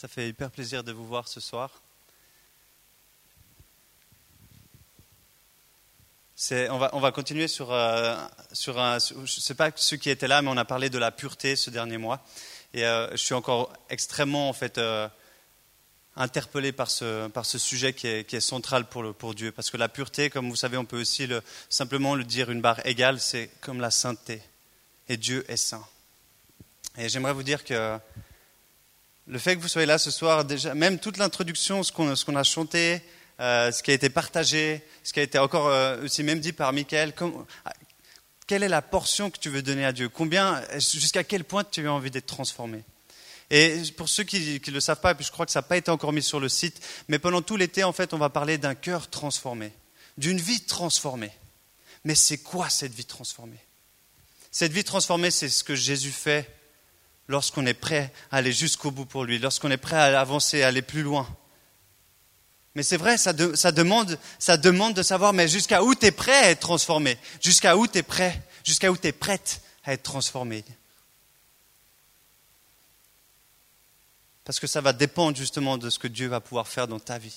Ça fait hyper plaisir de vous voir ce soir. On va, on, va, continuer sur, euh, sur un. Je sais pas ceux qui étaient là, mais on a parlé de la pureté ce dernier mois. Et euh, je suis encore extrêmement en fait, euh, interpellé par ce, par ce sujet qui est, qui est central pour, pour, Dieu. Parce que la pureté, comme vous savez, on peut aussi le, simplement le dire une barre égale, c'est comme la sainteté. Et Dieu est saint. Et j'aimerais vous dire que le fait que vous soyez là ce soir, déjà, même toute l'introduction, ce qu'on a chanté, euh, ce qui a été partagé, ce qui a été encore euh, aussi même dit par Michael. quelle est la portion que tu veux donner à Dieu? Combien, jusqu'à quel point tu as envie d'être transformé? Et pour ceux qui ne le savent pas, et puis je crois que ça n'a pas été encore mis sur le site, mais pendant tout l'été, en fait, on va parler d'un cœur transformé, d'une vie transformée. Mais c'est quoi cette vie transformée? Cette vie transformée, c'est ce que Jésus fait lorsqu'on est prêt à aller jusqu'au bout pour lui, lorsqu'on est prêt à avancer, à aller plus loin. Mais c'est vrai, ça, demande, de savoir, mais jusqu'à où tu es prêt à être transformé? Jusqu'à où tu es prêt Jusqu'à où tu es prête à être transformé? Parce que ça va dépendre justement de ce que Dieu va pouvoir faire dans ta vie.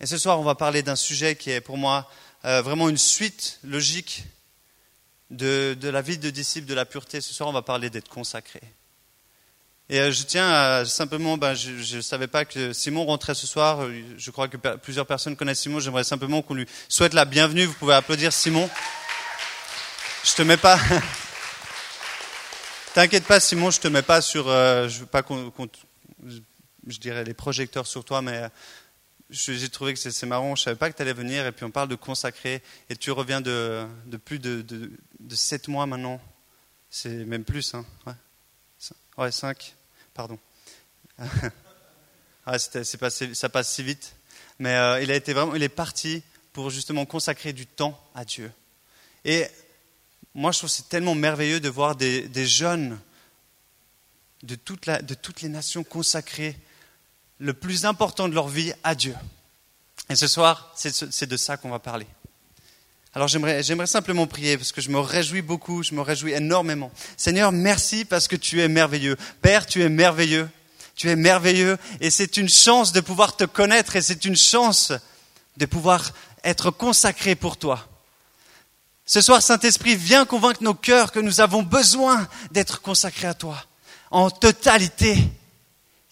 Et ce soir, on va parler d'un sujet qui est pour moi euh, vraiment une suite logique de, la vie de disciple de la pureté. Ce soir, on va parler d'être consacré. Et euh, je tiens à simplement, ben, je ne savais pas que Simon rentrait ce soir. Je crois que plusieurs personnes connaissent Simon. J'aimerais simplement qu'on lui souhaite la bienvenue. Vous pouvez applaudir Simon. Je te mets pas. T'inquiète pas, Simon. Je te mets pas sur. Euh, je veux pas qu'on, je dirais les projecteurs sur toi, mais euh, j'ai trouvé que c'est marrant. Je savais pas que tu allais venir. Et puis on parle de consacrer. Et tu reviens de, plus de, de, de, sept mois maintenant. C'est même plus, hein. Ouais, ouais cinq pardon. ah, ça passe si vite. Mais euh, il, a été vraiment, il est parti pour justement consacrer du temps à Dieu. Et moi, je trouve c'est tellement merveilleux de voir des, jeunes de, de toutes les nations consacrer le plus important de leur vie à Dieu. Et ce soir, c'est de ça qu'on va parler. Alors j'aimerais, simplement prier parce que je me réjouis beaucoup, je me réjouis énormément. Seigneur, merci parce que tu es merveilleux. Père, tu es merveilleux. Tu es merveilleux et c'est une chance de pouvoir te connaître et c'est une chance de pouvoir être consacré pour toi. Ce soir, Saint-Esprit, viens convaincre nos cœurs que nous avons besoin d'être consacrés à toi en totalité.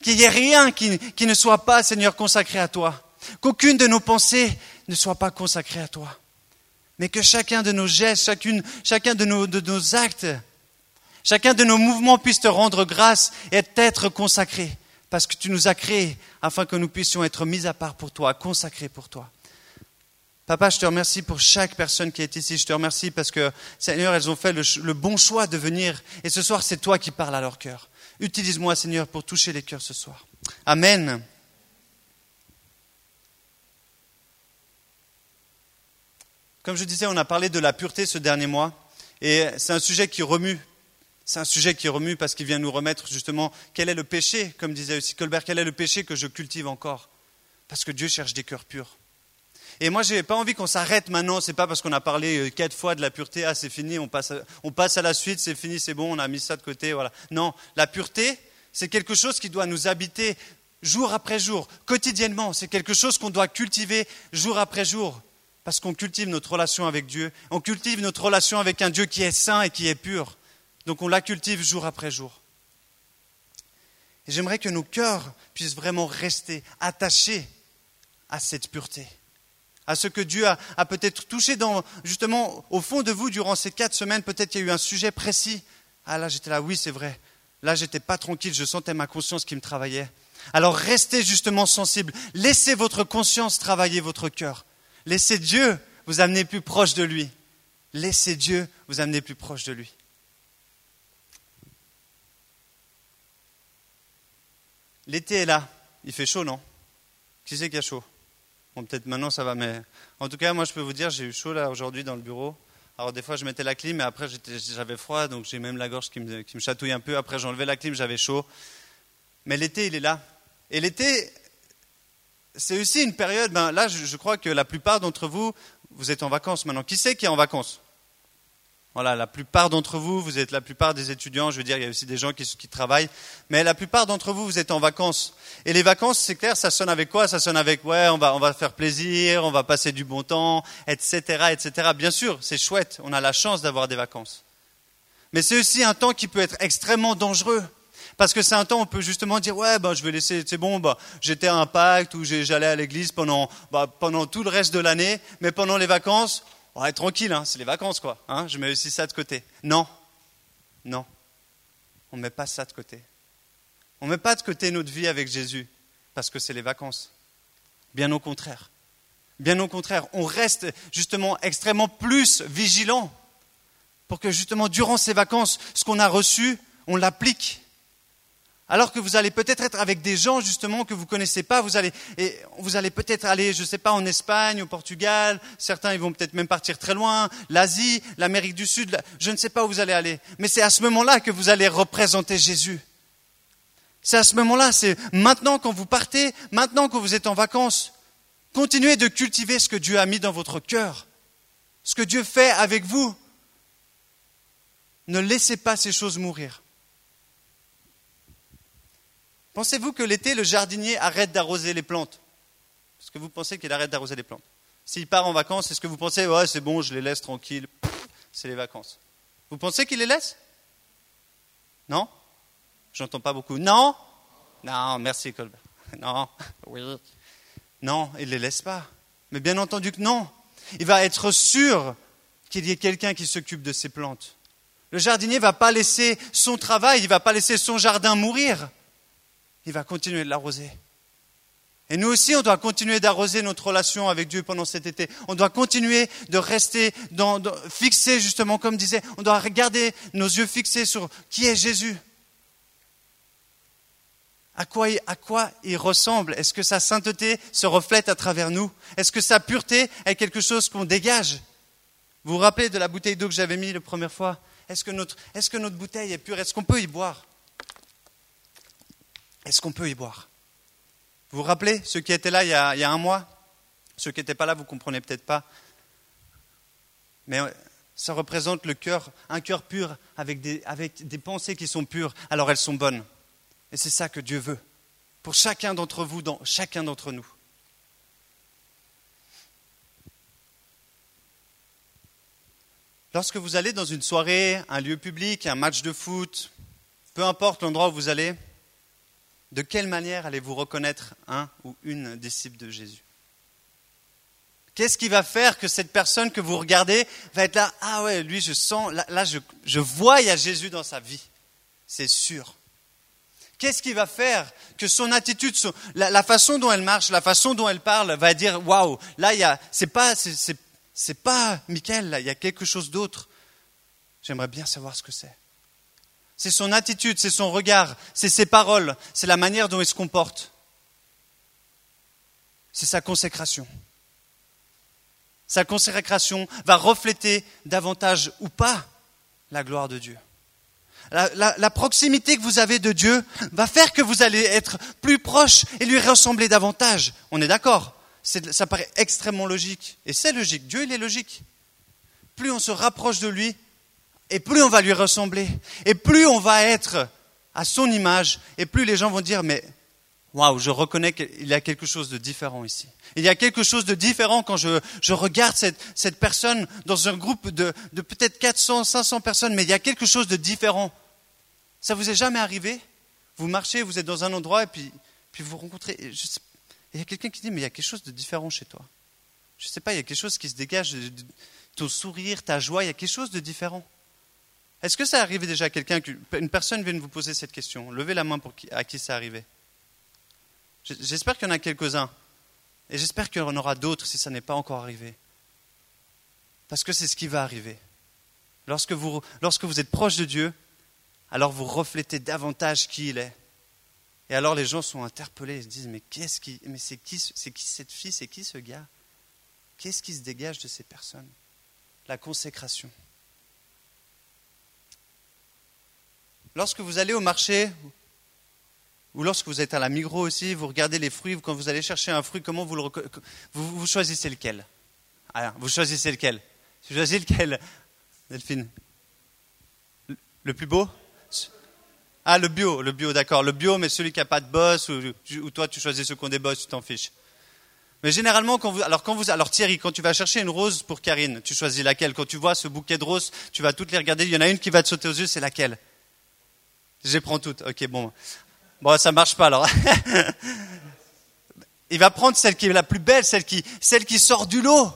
Qu'il n'y ait rien qui, ne soit pas, Seigneur, consacré à toi. Qu'aucune de nos pensées ne soit pas consacrée à toi mais que chacun de nos gestes, chacune, chacun de nos, de nos actes, chacun de nos mouvements puisse te rendre grâce et être consacré, parce que tu nous as créés afin que nous puissions être mis à part pour toi, consacrés pour toi. Papa, je te remercie pour chaque personne qui est ici. Je te remercie parce que, Seigneur, elles ont fait le, le bon choix de venir. Et ce soir, c'est toi qui parles à leur cœur. Utilise-moi, Seigneur, pour toucher les cœurs ce soir. Amen. Comme je disais, on a parlé de la pureté ce dernier mois, et c'est un sujet qui remue. C'est un sujet qui remue parce qu'il vient nous remettre justement quel est le péché, comme disait aussi Colbert, quel est le péché que je cultive encore? Parce que Dieu cherche des cœurs purs. Et moi, je n'ai pas envie qu'on s'arrête maintenant. C'est pas parce qu'on a parlé euh, quatre fois de la pureté, ah c'est fini, on passe, à, on passe à la suite, c'est fini, c'est bon, on a mis ça de côté, voilà. Non, la pureté, c'est quelque chose qui doit nous habiter jour après jour, quotidiennement. C'est quelque chose qu'on doit cultiver jour après jour parce qu'on cultive notre relation avec Dieu, on cultive notre relation avec un Dieu qui est saint et qui est pur. Donc on la cultive jour après jour. Et j'aimerais que nos cœurs puissent vraiment rester attachés à cette pureté, à ce que Dieu a, peut-être touché dans, justement au fond de vous durant ces quatre semaines. Peut-être qu'il y a eu un sujet précis. Ah là, j'étais là, oui, c'est vrai. Là, j'étais pas tranquille, je sentais ma conscience qui me travaillait. Alors restez justement sensible. Laissez votre conscience travailler votre cœur. Laissez Dieu vous amener plus proche de lui. Laissez Dieu vous amener plus proche de lui. L'été est là. Il fait chaud, non? Qui c'est qui a chaud? Bon, peut-être maintenant ça va, mais en tout cas, moi je peux vous dire, j'ai eu chaud là aujourd'hui dans le bureau. Alors des fois je mettais la clim, mais après j'avais froid, donc j'ai même la gorge qui me, chatouille un peu. Après j'enlevais la clim, j'avais chaud. Mais l'été, il est là. Et l'été, c'est aussi une période, ben là je, crois que la plupart d'entre vous, vous êtes en vacances maintenant. Qui c'est qui est en vacances? Voilà, la plupart d'entre vous, vous êtes la plupart des étudiants, je veux dire, il y a aussi des gens qui, travaillent, mais la plupart d'entre vous, vous êtes en vacances. Et les vacances, c'est clair, ça sonne avec quoi? Ça sonne avec, ouais, on va, on va faire plaisir, on va passer du bon temps, etc., etc. Bien sûr, c'est chouette, on a la chance d'avoir des vacances. Mais c'est aussi un temps qui peut être extrêmement dangereux. Parce que c'est un temps où on peut justement dire, ouais, ben, je vais laisser, c'est bon, bah, j'étais à un pacte où j'allais à l'église pendant, bah, pendant tout le reste de l'année, mais pendant les vacances, Ouais, tranquille, hein, c'est les vacances, quoi. Hein, je mets aussi ça de côté. Non, non, on ne met pas ça de côté. On ne met pas de côté notre vie avec Jésus parce que c'est les vacances. Bien au contraire. Bien au contraire, on reste justement extrêmement plus vigilant pour que justement durant ces vacances, ce qu'on a reçu, on l'applique alors que vous allez peut-être être avec des gens justement que vous connaissez pas, vous allez, peut-être aller, je sais pas, en Espagne, au Portugal, certains ils vont peut-être même partir très loin, l'Asie, l'Amérique du Sud, je ne sais pas où vous allez aller. Mais c'est à ce moment-là que vous allez représenter Jésus. C'est à ce moment-là, c'est maintenant quand vous partez, maintenant que vous êtes en vacances, continuez de cultiver ce que Dieu a mis dans votre cœur, ce que Dieu fait avec vous. Ne laissez pas ces choses mourir. Pensez-vous que l'été, le jardinier arrête d'arroser les plantes? Est-ce que vous pensez qu'il arrête d'arroser les plantes? S'il part en vacances, est-ce que vous pensez, ouais, c'est bon, je les laisse tranquilles, c'est les vacances? Vous pensez qu'il les laisse? Non? J'entends pas beaucoup. Non? Non, merci Colbert. Non, oui. Non, il ne les laisse pas. Mais bien entendu que non. Il va être sûr qu'il y ait quelqu'un qui s'occupe de ces plantes. Le jardinier ne va pas laisser son travail, il ne va pas laisser son jardin mourir il va continuer de l'arroser. Et nous aussi, on doit continuer d'arroser notre relation avec Dieu pendant cet été. On doit continuer de rester dans, fixé, justement, comme disait, on doit regarder nos yeux fixés sur qui est Jésus. À quoi, il ressemble? Est-ce que sa sainteté se reflète à travers nous? Est-ce que sa pureté est quelque chose qu'on dégage? Vous vous rappelez de la bouteille d'eau que j'avais mise la première fois? Est-ce que notre bouteille est pure? Est-ce qu'on peut y boire? Est-ce qu'on peut y boire? Vous vous rappelez, ceux qui étaient là il y a, un mois? Ceux qui n'étaient pas là, vous ne comprenez peut-être pas. Mais ça représente le cœur, un cœur pur avec des, avec des pensées qui sont pures, alors elles sont bonnes. Et c'est ça que Dieu veut, pour chacun d'entre vous, dans chacun d'entre nous. Lorsque vous allez dans une soirée, un lieu public, un match de foot, peu importe l'endroit où vous allez, de quelle manière allez-vous reconnaître un ou une disciple de Jésus? Qu'est-ce qui va faire que cette personne que vous regardez va être là? Ah ouais, lui, je sens, là, je, vois, il y a Jésus dans sa vie. C'est sûr. Qu'est-ce qui va faire que son attitude, la, façon dont elle marche, la façon dont elle parle, va dire Waouh, là, il y a, c'est pas, c'est, pas Michael, là, il y a quelque chose d'autre? J'aimerais bien savoir ce que c'est. C'est son attitude, c'est son regard, c'est ses paroles, c'est la manière dont il se comporte. C'est sa consécration. Sa consécration va refléter davantage ou pas la gloire de Dieu. La, proximité que vous avez de Dieu va faire que vous allez être plus proche et lui ressembler davantage. On est d'accord Ça paraît extrêmement logique. Et c'est logique. Dieu, il est logique. Plus on se rapproche de lui, et plus on va lui ressembler, et plus on va être à son image, et plus les gens vont dire, mais waouh, je reconnais qu'il y a quelque chose de différent ici. Il y a quelque chose de différent quand je, je regarde cette, cette, personne dans un groupe de, de peut-être 400, 500 personnes, mais il y a quelque chose de différent. Ça vous est jamais arrivé? Vous marchez, vous êtes dans un endroit, et puis, puis vous rencontrez... il y a quelqu'un qui dit, mais il y a quelque chose de différent chez toi. Je ne sais pas, il y a quelque chose qui se dégage, ton sourire, ta joie, il y a quelque chose de différent. Est-ce que ça arrive déjà à quelqu'un, qu'une personne vienne vous poser cette question? Levez la main pour à qui ça arrivé. J'espère qu'il y en a quelques-uns. Et j'espère qu'il y en aura d'autres si ça n'est pas encore arrivé. Parce que c'est ce qui va arriver. Lorsque vous, lorsque vous êtes proche de Dieu, alors vous reflétez davantage qui il est. Et alors les gens sont interpellés, ils se disent mais qu'est-ce qui, qui, c'est qui cette fille, c'est qui ce gars? Qu'est-ce qui se dégage de ces personnes? La consécration. Lorsque vous allez au marché, ou lorsque vous êtes à la Migros aussi, vous regardez les fruits, quand vous allez chercher un fruit, comment vous le vous, vous choisissez lequel? Ah, Vous choisissez lequel? Vous choisissez lequel Delphine? Le plus beau? Ah, le bio, le bio, d'accord. Le bio, mais celui qui n'a pas de boss, ou, toi tu choisis ceux qui ont des boss, tu t'en fiches. Mais généralement, quand vous, alors quand vous, alors Thierry, quand tu vas chercher une rose pour Karine, tu choisis laquelle? Quand tu vois ce bouquet de roses, tu vas toutes les regarder. Il y en a une qui va te sauter aux yeux, c'est laquelle? Je prends toutes. Ok, bon. Bon, ça marche pas alors. il va prendre celle qui est la plus belle, celle qui, celle qui sort du lot.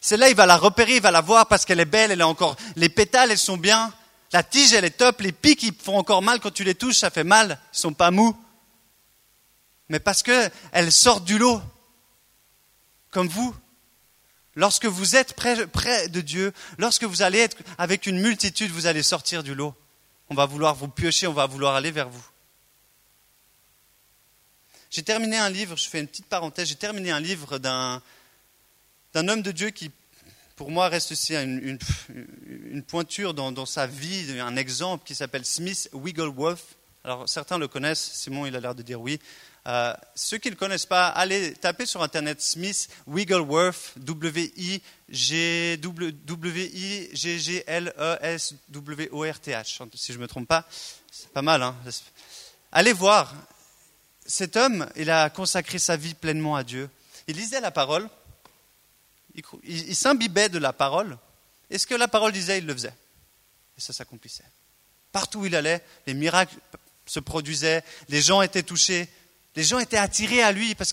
Celle-là, il va la repérer, il va la voir parce qu'elle est belle, elle est encore, les pétales, elles sont bien. La tige, elle est top. Les pics, ils font encore mal quand tu les touches, ça fait mal. Ils sont pas mous. Mais parce qu'elles sortent du lot comme vous, lorsque vous êtes près, de Dieu, lorsque vous allez être avec une multitude, vous allez sortir du lot. On va vouloir vous piocher, on va vouloir aller vers vous. J'ai terminé un livre, je fais une petite parenthèse, j'ai terminé un livre d'un, homme de Dieu qui, pour moi, reste aussi une, pointure dans, dans, sa vie, un exemple qui s'appelle Smith Wigglesworth. Alors certains le connaissent, Simon il a l'air de dire oui. Euh, ceux qui ne le connaissent pas, allez taper sur Internet Smith Wigglesworth, W-I-G-G-L-E-S-W-O-R-T-H, si je ne me trompe pas. C'est pas mal, hein Allez voir. Cet homme, il a consacré sa vie pleinement à Dieu. Il lisait la parole, il, il s'imbibait de la parole, et ce que la parole disait, il le faisait. Et ça s'accomplissait. Partout où il allait, les miracles se produisaient, les gens étaient touchés, les gens étaient attirés à lui parce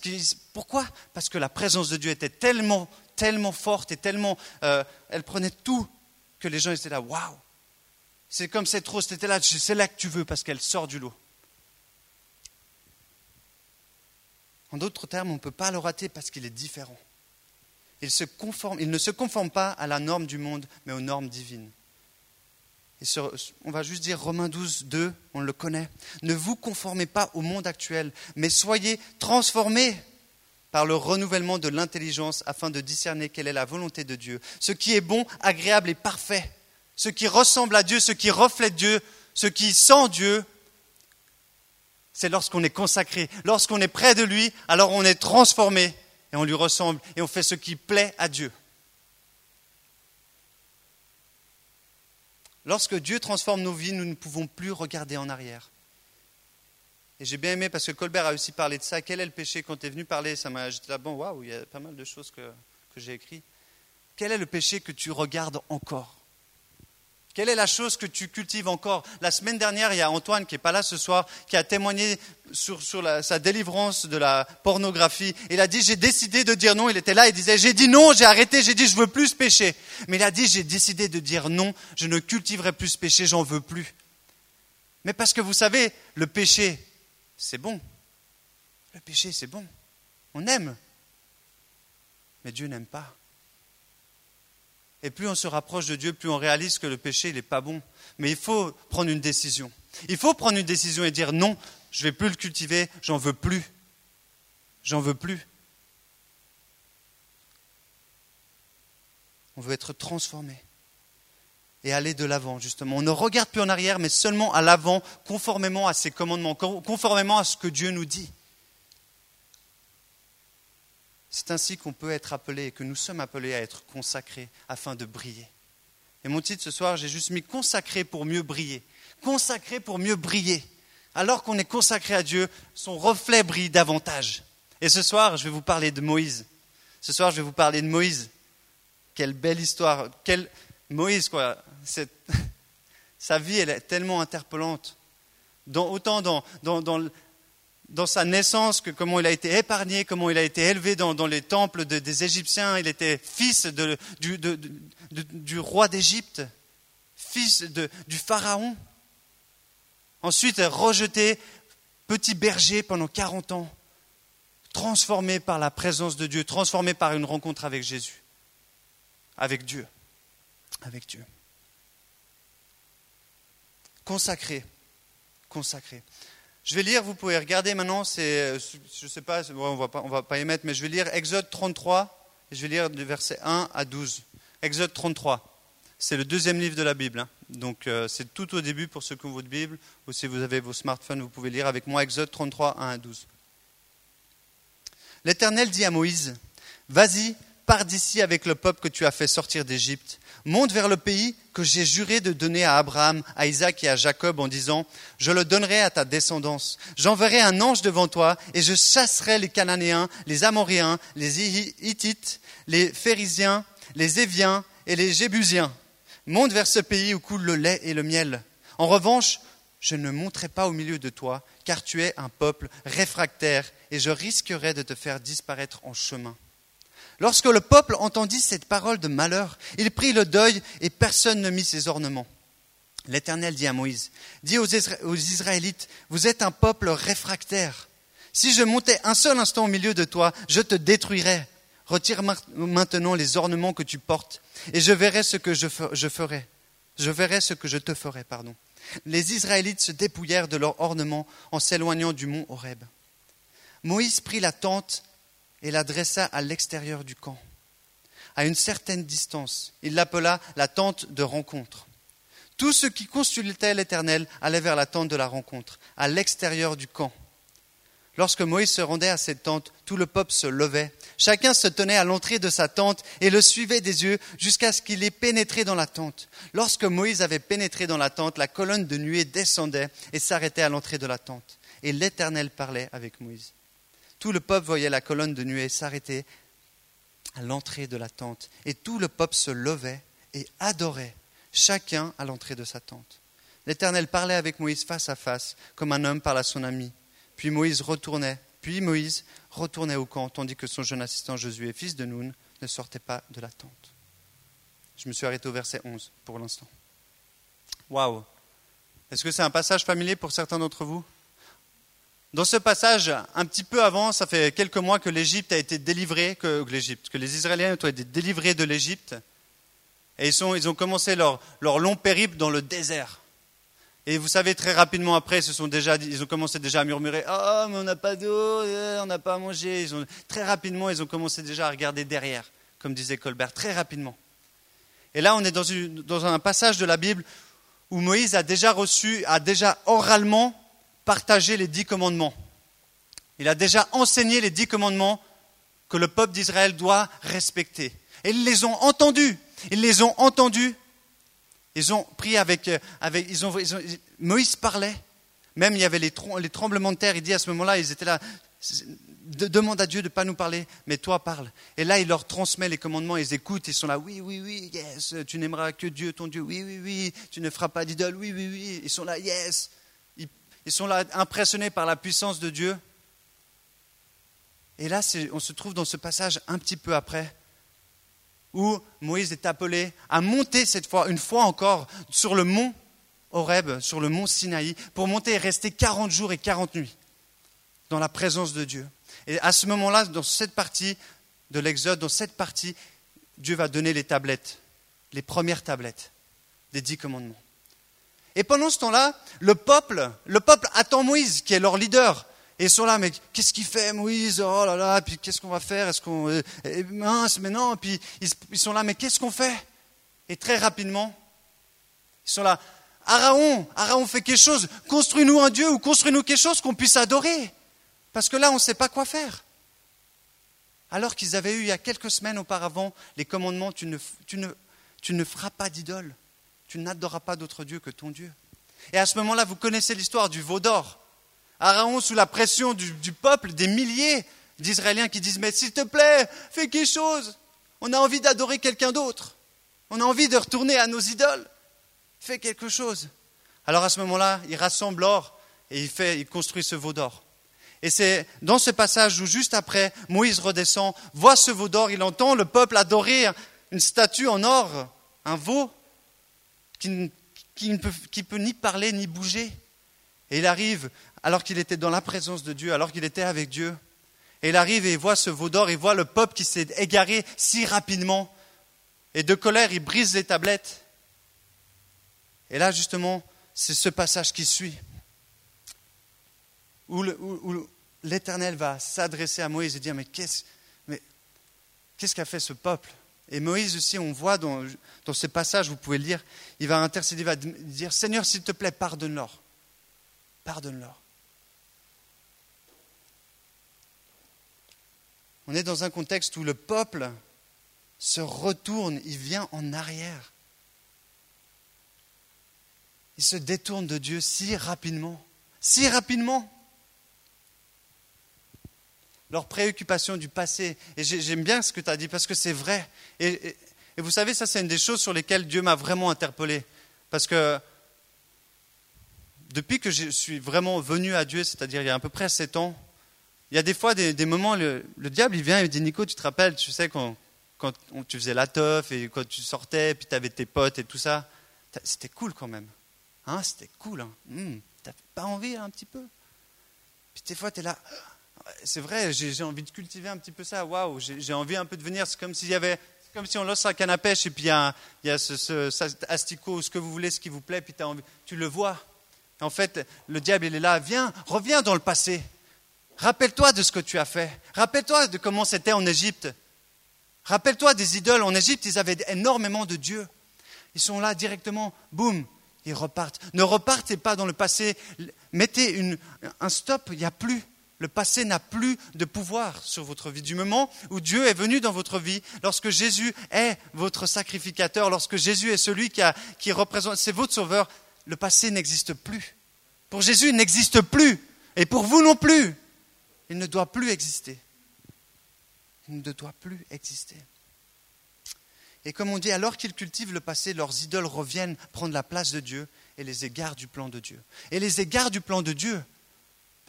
pourquoi? Parce que la présence de Dieu était tellement, tellement forte et tellement, euh, elle prenait tout que les gens étaient là. Waouh C'est comme cette rose, c'était là, c'est là que tu veux parce qu'elle sort du lot. En d'autres termes, on ne peut pas le rater parce qu'il est différent. Il ne se conforme pas à la norme du monde, mais aux normes divines on va juste dire Romains 12, 2, on le connaît. Ne vous conformez pas au monde actuel, mais soyez transformés par le renouvellement de l'intelligence afin de discerner quelle est la volonté de Dieu. Ce qui est bon, agréable et parfait. Ce qui ressemble à Dieu, ce qui reflète Dieu, ce qui sent Dieu, c'est lorsqu'on est consacré, lorsqu'on est près de lui, alors on est transformé et on lui ressemble et on fait ce qui plaît à Dieu. Lorsque Dieu transforme nos vies, nous ne pouvons plus regarder en arrière. Et j'ai bien aimé parce que Colbert a aussi parlé de ça. Quel est le péché quand tu es venu parler? Ça m'a j'étais là, bon, waouh, il y a pas mal de choses que, que j'ai écrites. Quel est le péché que tu regardes encore? Quelle est la chose que tu cultives encore La semaine dernière, il y a Antoine qui n'est pas là ce soir, qui a témoigné sur, sa délivrance de la pornographie. Il a dit, j'ai décidé de dire non. Il était là, il disait, j'ai dit non, j'ai arrêté, j'ai dit, je veux plus pécher. Mais il a dit, j'ai décidé de dire non, je ne cultiverai plus ce péché, j'en veux plus. Mais parce que vous savez, le péché, c'est bon. Le péché, c'est bon. On aime. Mais Dieu n'aime pas. Et plus on se rapproche de Dieu, plus on réalise que le péché, n'est pas bon. Mais il faut prendre une décision. Il faut prendre une décision et dire non, je ne vais plus le cultiver, j'en veux plus. J'en veux plus. On veut être transformé et aller de l'avant, justement. On ne regarde plus en arrière, mais seulement à l'avant, conformément à ses commandements, conformément à ce que Dieu nous dit. C'est ainsi qu'on peut être appelé que nous sommes appelés à être consacrés afin de briller. Et mon titre ce soir, j'ai juste mis consacré pour mieux briller. Consacré pour mieux briller. Alors qu'on est consacré à Dieu, son reflet brille davantage. Et ce soir, je vais vous parler de Moïse. Ce soir, je vais vous parler de Moïse. Quelle belle histoire. Quelle... Moïse, quoi. Sa vie, elle est tellement interpellante. autant dans, dans, dans, dans sa naissance, que comment il a été épargné, comment il a été élevé dans, les temples des Égyptiens. Il était fils du, roi d'Égypte, fils du pharaon. Ensuite, rejeté, petit berger pendant 40 ans, transformé par la présence de Dieu, transformé par une rencontre avec Jésus, avec Dieu, avec Dieu. Consacré, consacré. Je vais lire, vous pouvez regarder maintenant, c'est, je ne sais pas, on ne va pas y mettre, mais je vais lire Exode 33, et je vais lire du verset 1 à 12. Exode 33, c'est le deuxième livre de la Bible, hein. donc euh, c'est tout au début pour ceux qui ont votre Bible, ou si vous avez vos smartphones, vous pouvez lire avec moi Exode 33, 1 à 12. L'Éternel dit à Moïse, Vas-y, pars d'ici avec le peuple que tu as fait sortir d'Égypte Monte vers le pays que j'ai juré de donner à Abraham, à Isaac et à Jacob en disant, je le donnerai à ta descendance. J'enverrai un ange devant toi et je chasserai les Cananéens, les Amoréens, les Hittites, les Phérysiens, les Éviens et les Jébusiens. Monte vers ce pays où coule le lait et le miel. En revanche, je ne monterai pas au milieu de toi, car tu es un peuple réfractaire, et je risquerai de te faire disparaître en chemin. Lorsque le peuple entendit cette parole de malheur, il prit le deuil, et personne ne mit ses ornements. L'Éternel dit à Moïse, dis aux Israélites, vous êtes un peuple réfractaire. Si je montais un seul instant au milieu de toi, je te détruirais. Retire maintenant les ornements que tu portes, et je verrai ce que je ferai. Je verrai ce que je te ferai, pardon les Israélites se dépouillèrent de leurs ornements en s'éloignant du mont Horeb. Moïse prit la tente et la dressa à l'extérieur du camp. À une certaine distance, il l'appela la tente de rencontre. Tous ceux qui consultaient l'Éternel allaient vers la tente de la rencontre, à l'extérieur du camp. Lorsque Moïse se rendait à cette tente, tout le peuple se levait. Chacun se tenait à l'entrée de sa tente et le suivait des yeux jusqu'à ce qu'il ait pénétré dans la tente. Lorsque Moïse avait pénétré dans la tente, la colonne de nuée descendait et s'arrêtait à l'entrée de la tente. Et l'Éternel parlait avec Moïse. Tout le peuple voyait la colonne de nuée s'arrêter à l'entrée de la tente. Et tout le peuple se levait et adorait, chacun à l'entrée de sa tente. L'Éternel parlait avec Moïse face à face, comme un homme parle à son ami. Puis Moïse retournait, puis Moïse retournait au camp, tandis que son jeune assistant Josué, fils de Noun, ne sortait pas de la tente. Je me suis arrêté au verset 11 pour l'instant. Waouh Est-ce que c'est un passage familier pour certains d'entre vous? Dans ce passage, un petit peu avant, ça fait quelques mois que l'Égypte a été délivrée, que, les Israéliens ont été délivrés de l'Égypte, et ils, ont commencé leur, long périple dans le désert. Et vous savez, très rapidement après, ils, ont commencé déjà à murmurer Oh, mais on n'a pas d'eau, eh, on n'a pas à manger. Très rapidement, ils ont commencé déjà à regarder derrière, comme disait Colbert, très rapidement. Et là, on est dans un passage de la Bible où Moïse a déjà reçu, a déjà oralement partagé les dix commandements. Il a déjà enseigné les dix commandements que le peuple d'Israël doit respecter. Et ils les ont entendus. Ils les ont entendus ils ont pris avec, euh, Moïse parlait. Même il y avait les, les, tremblements de terre. Il dit à ce moment-là, ils étaient là. demande à Dieu de ne pas nous parler, mais toi parle. Et là, il leur transmet les commandements, ils écoutent, ils sont là, oui, oui, oui, yes, tu n'aimeras que Dieu, ton Dieu, oui, oui, oui, tu ne feras pas d'idole, oui, oui, oui. Ils sont là, yes. Ils, sont là impressionnés par la puissance de Dieu. Et là, on se trouve dans ce passage un petit peu après, où Moïse est appelé à monter cette fois, une fois encore, sur le mont Horeb, sur le mont Sinaï, pour monter et rester 40 jours et 40 nuits dans la présence de Dieu. Et à ce moment-là, dans cette partie de l'Exode, dans cette partie, Dieu va donner les tablettes, les premières tablettes des dix commandements. Et pendant ce temps-là, le peuple, le peuple attend Moïse, qui est leur leader, et ils sont là, mais qu'est-ce qu'il fait, Moïse? Oh là là, puis qu'est-ce qu'on va faire? Est-ce qu'on. Euh, eh, mince, mais non. Puis ils, sont là, mais qu'est-ce qu'on fait? Et très rapidement, ils sont là. Araon, Araon fait quelque chose. Construis-nous un Dieu ou construis-nous quelque chose qu'on puisse adorer. Parce que là, on ne sait pas quoi faire. Alors qu'ils avaient eu il y a quelques semaines auparavant les commandements tu ne, tu ne, tu ne feras pas d'idole, tu n'adoreras pas d'autre Dieu que ton Dieu. Et à ce moment-là, vous connaissez l'histoire du veau d'or. Araon, sous la pression du, peuple, des milliers d'Israéliens qui disent Mais s'il te plaît, fais quelque chose. On a envie d'adorer quelqu'un d'autre. On a envie de retourner à nos idoles. Fais quelque chose. Alors à ce moment-là, il rassemble l'or et il, il construit ce veau d'or. Et c'est dans ce passage où juste après, Moïse redescend, voit ce veau d'or, il entend le peuple adorer une statue en or, un veau qui ne peut, ni parler ni bouger. Et il arrive alors qu'il était dans la présence de Dieu, alors qu'il était avec Dieu. Et il arrive et il voit ce veau d'or, il voit le peuple qui s'est égaré si rapidement. Et de colère, il brise les tablettes. Et là, justement, c'est ce passage qui suit, où l'Éternel va s'adresser à Moïse et dire, mais qu'est-ce qu'a fait ce peuple? Et Moïse aussi, on voit dans, ce passage, vous pouvez le lire, il va intercéder, il va dire, Seigneur, s'il te plaît, pardonne-leur. Pardonne-leur. On est dans un contexte où le peuple se retourne, il vient en arrière. Il se détourne de Dieu si rapidement, si rapidement. Leur préoccupation du passé, et j'aime bien ce que tu as dit parce que c'est vrai. Et, vous savez, ça c'est une des choses sur lesquelles Dieu m'a vraiment interpellé. Parce que depuis que je suis vraiment venu à Dieu, c'est-à-dire il y a à peu près sept ans, il y a des fois des, moments, le, diable il vient et me dit Nico, tu te rappelles, tu sais, quand, quand tu faisais la teuf et quand tu sortais, puis tu avais tes potes et tout ça, c'était cool quand même. Hein, c'était cool. Hein. Hmm, T'as pas envie un petit peu Puis des fois, tu es là. C'est vrai, j'ai envie de cultiver un petit peu ça. Waouh, j'ai envie un peu de venir. C'est comme y si on lance un et puis il y a, ce, ce, asticot, ce que vous voulez, ce qui vous plaît, puis tu le vois. En fait, le diable, il est là, viens, reviens dans le passé. Rappelle-toi de ce que tu as fait. Rappelle-toi de comment c'était en Égypte. Rappelle-toi des idoles. En Égypte, ils avaient énormément de dieux. Ils sont là directement, boum, ils repartent. Ne repartez pas dans le passé. Mettez un stop, il n'y a plus. Le passé n'a plus de pouvoir sur votre vie. Du moment où Dieu est venu dans votre vie, lorsque Jésus est votre sacrificateur, lorsque Jésus est celui qui, représente, c'est votre sauveur, le passé n'existe plus. Pour Jésus, il n'existe plus. Et pour vous non plus. Il ne doit plus exister. Il ne doit plus exister. Et comme on dit, alors qu'ils cultivent le passé, leurs idoles reviennent prendre la place de Dieu et les égards du plan de Dieu. Et les égards du plan de Dieu,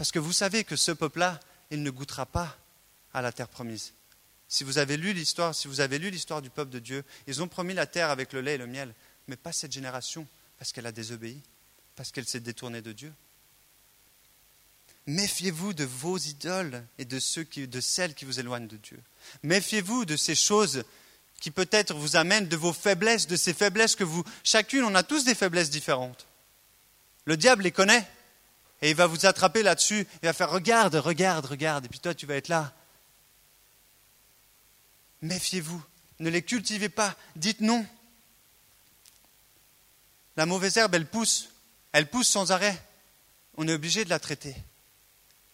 parce que vous savez que ce peuple-là, il ne goûtera pas à la terre promise. Si vous avez lu l'histoire, si vous avez lu l'histoire du peuple de Dieu, ils ont promis la terre avec le lait et le miel, mais pas cette génération parce qu'elle a désobéi, parce qu'elle s'est détournée de Dieu. Méfiez-vous de vos idoles et de, ceux de celles qui vous éloignent de Dieu. Méfiez-vous de ces choses qui peut-être vous amènent de vos faiblesses, de ces faiblesses que vous... Chacune, on a tous des faiblesses différentes. Le diable les connaît. Et il va vous attraper là-dessus. Il va faire regarde, regarde, regarde. Et puis toi, tu vas être là. Méfiez-vous. Ne les cultivez pas. Dites non. La mauvaise herbe, elle pousse. Elle pousse sans arrêt. On est obligé de la traiter.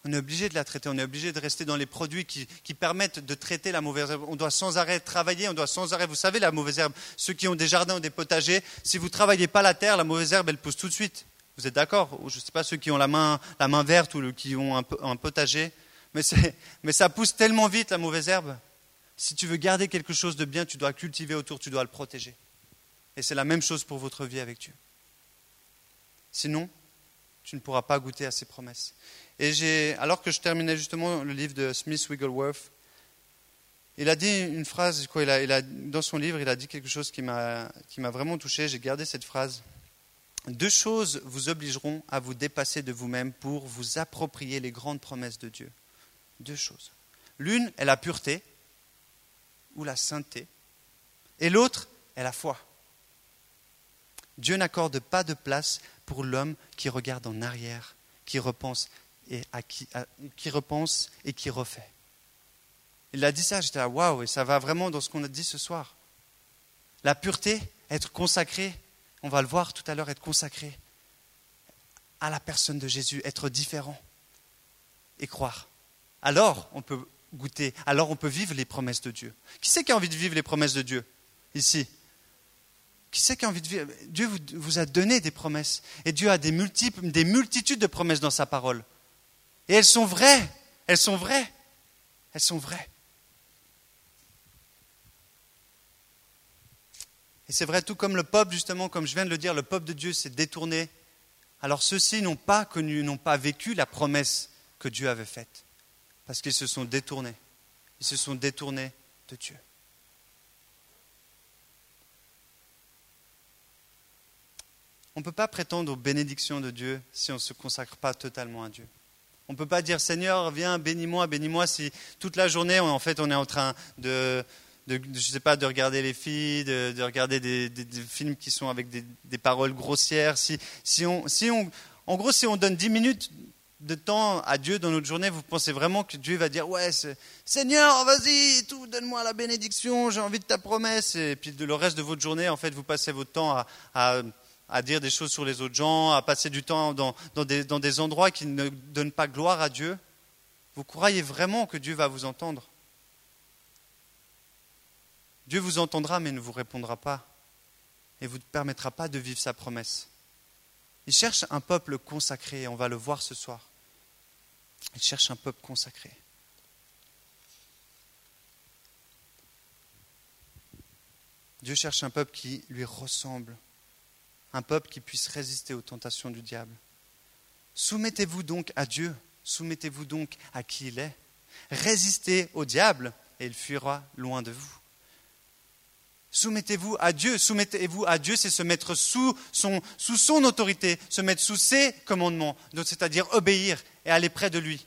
On est obligé de la traiter. On est obligé de rester dans les produits qui, permettent de traiter la mauvaise herbe. On doit sans arrêt travailler. On doit sans arrêt. Vous savez, la mauvaise herbe, ceux qui ont des jardins ou des potagers, si vous ne travaillez pas la terre, la mauvaise herbe, elle pousse tout de suite. Vous êtes d'accord Je ne sais pas ceux qui ont la main, la main verte ou qui ont un, potager. Mais, ça pousse tellement vite, la mauvaise herbe. Si tu veux garder quelque chose de bien, tu dois cultiver autour, tu dois le protéger. Et c'est la même chose pour votre vie avec Dieu. Sinon, tu ne pourras pas goûter à ses promesses. Et alors que je terminais justement le livre de Smith Wigglesworth, il a dit une phrase, il a, dans son livre, il a dit quelque chose qui m'a vraiment touché. J'ai gardé cette phrase. Deux choses vous obligeront à vous dépasser de vous-même pour vous approprier les grandes promesses de Dieu. Deux choses. L'une est la pureté ou la sainteté, et l'autre est la foi. Dieu n'accorde pas de place pour l'homme qui regarde en arrière, qui repense et, qui, repense et qui refait. Il a dit ça, j'étais là, waouh, et ça va vraiment dans ce qu'on a dit ce soir. La pureté, être consacré, on va le voir tout à l'heure, être consacré à la personne de Jésus, être différent et croire. Alors, on peut goûter, alors on peut vivre les promesses de Dieu. Qui c'est qui a envie de vivre les promesses de Dieu ici? Qui sait qui a envie de vivre? Dieu vous, a donné des promesses. Et Dieu a des, multiples, des multitudes de promesses dans sa parole. Et elles sont vraies. Elles sont vraies. Elles sont vraies. Et c'est vrai, tout comme le peuple, justement, comme je viens de le dire, le peuple de Dieu s'est détourné. Alors ceux-ci n'ont pas connu, n'ont pas vécu la promesse que Dieu avait faite. Parce qu'ils se sont détournés. Ils se sont détournés de Dieu. On ne peut pas prétendre aux bénédictions de Dieu si on ne se consacre pas totalement à Dieu. On ne peut pas dire Seigneur, viens, bénis-moi, bénis-moi si toute la journée, en fait, on est en train de, je sais pas, de regarder les filles, de, regarder des, films qui sont avec des, paroles grossières. Si, si, on, si on, en gros, si on donne dix minutes de temps à Dieu dans notre journée, vous pensez vraiment que Dieu va dire Ouais, Seigneur, vas-y, tout, donne-moi la bénédiction, j'ai envie de ta promesse. Et puis le reste de votre journée, en fait, vous passez votre temps à dire des choses sur les autres gens, à passer du temps dans des endroits qui ne donnent pas gloire à Dieu, vous croyez vraiment que Dieu va vous entendre? Dieu vous entendra mais ne vous répondra pas et vous ne permettra pas de vivre sa promesse. Il cherche un peuple consacré, on va le voir ce soir. Il cherche un peuple consacré. Dieu cherche un peuple qui lui ressemble, un peuple qui puisse résister aux tentations du diable. Soumettez-vous donc à Dieu, soumettez-vous donc à qui il est. Résistez au diable et il fuira loin de vous. Soumettez-vous à Dieu. Soumettez-vous à Dieu, c'est se mettre sous son, autorité, se mettre sous ses commandements, c'est-à-dire obéir et aller près de lui.